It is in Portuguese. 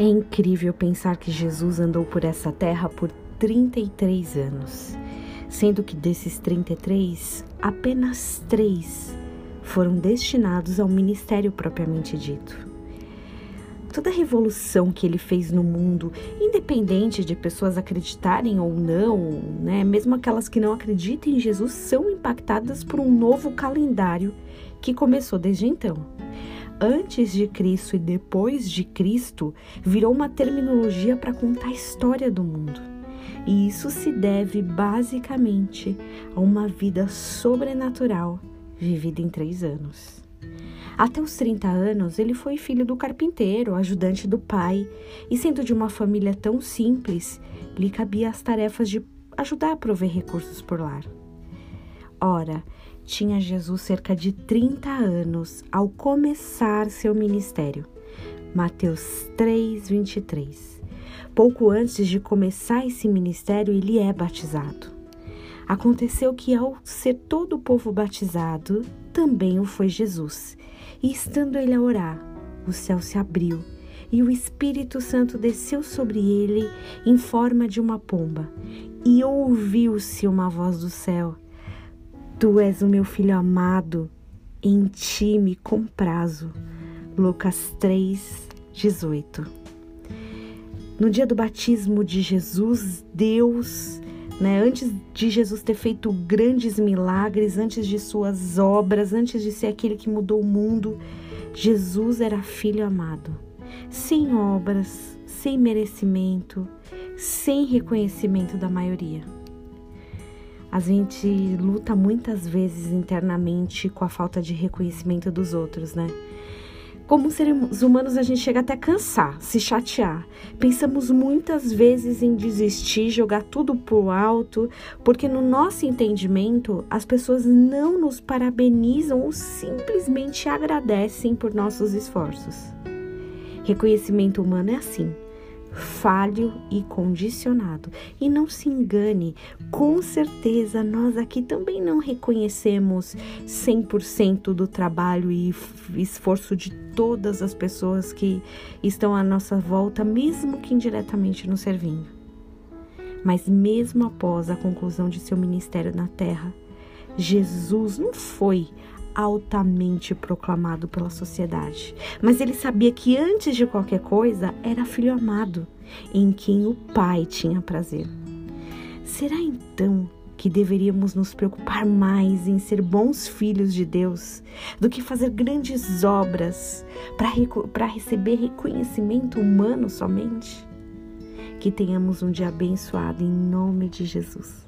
É incrível pensar que Jesus andou por essa terra por 33 anos, sendo que desses 33, apenas três foram destinados ao ministério propriamente dito. Toda a revolução que ele fez no mundo, independente de pessoas acreditarem ou não, né, mesmo aquelas que não acreditam em Jesus, são impactadas por um novo calendário que começou desde então antes de Cristo e depois de Cristo virou uma terminologia para contar a história do mundo. E isso se deve basicamente a uma vida sobrenatural vivida em três anos. Até os 30 anos, ele foi filho do carpinteiro, ajudante do pai, e sendo de uma família tão simples, lhe cabia as tarefas de ajudar a prover recursos por lar. Ora, tinha Jesus cerca de 30 anos ao começar seu ministério. Mateus 3, 23. Pouco antes de começar esse ministério, ele é batizado. Aconteceu que, ao ser todo o povo batizado, também o foi Jesus. E estando ele a orar, o céu se abriu e o Espírito Santo desceu sobre ele em forma de uma pomba. E ouviu-se uma voz do céu Tu és o meu filho amado, em ti me comprazo. Lucas 3, 18. No dia do batismo de Jesus, Deus, né, antes de Jesus ter feito grandes milagres, antes de suas obras, antes de ser aquele que mudou o mundo, Jesus era filho amado, sem obras, sem merecimento, sem reconhecimento da maioria. A gente luta muitas vezes internamente com a falta de reconhecimento dos outros, né? Como seres humanos, a gente chega até cansar, se chatear. Pensamos muitas vezes em desistir, jogar tudo pro alto, porque no nosso entendimento, as pessoas não nos parabenizam ou simplesmente agradecem por nossos esforços. Reconhecimento humano é assim falho e condicionado. E não se engane, com certeza nós aqui também não reconhecemos 100% do trabalho e esforço de todas as pessoas que estão à nossa volta, mesmo que indiretamente nos servindo. Mas mesmo após a conclusão de seu ministério na terra, Jesus não foi altamente proclamado pela sociedade. Mas ele sabia que antes de qualquer coisa era filho amado, em quem o Pai tinha prazer. Será então que deveríamos nos preocupar mais em ser bons filhos de Deus do que fazer grandes obras para receber reconhecimento humano somente? Que tenhamos um dia abençoado em nome de Jesus.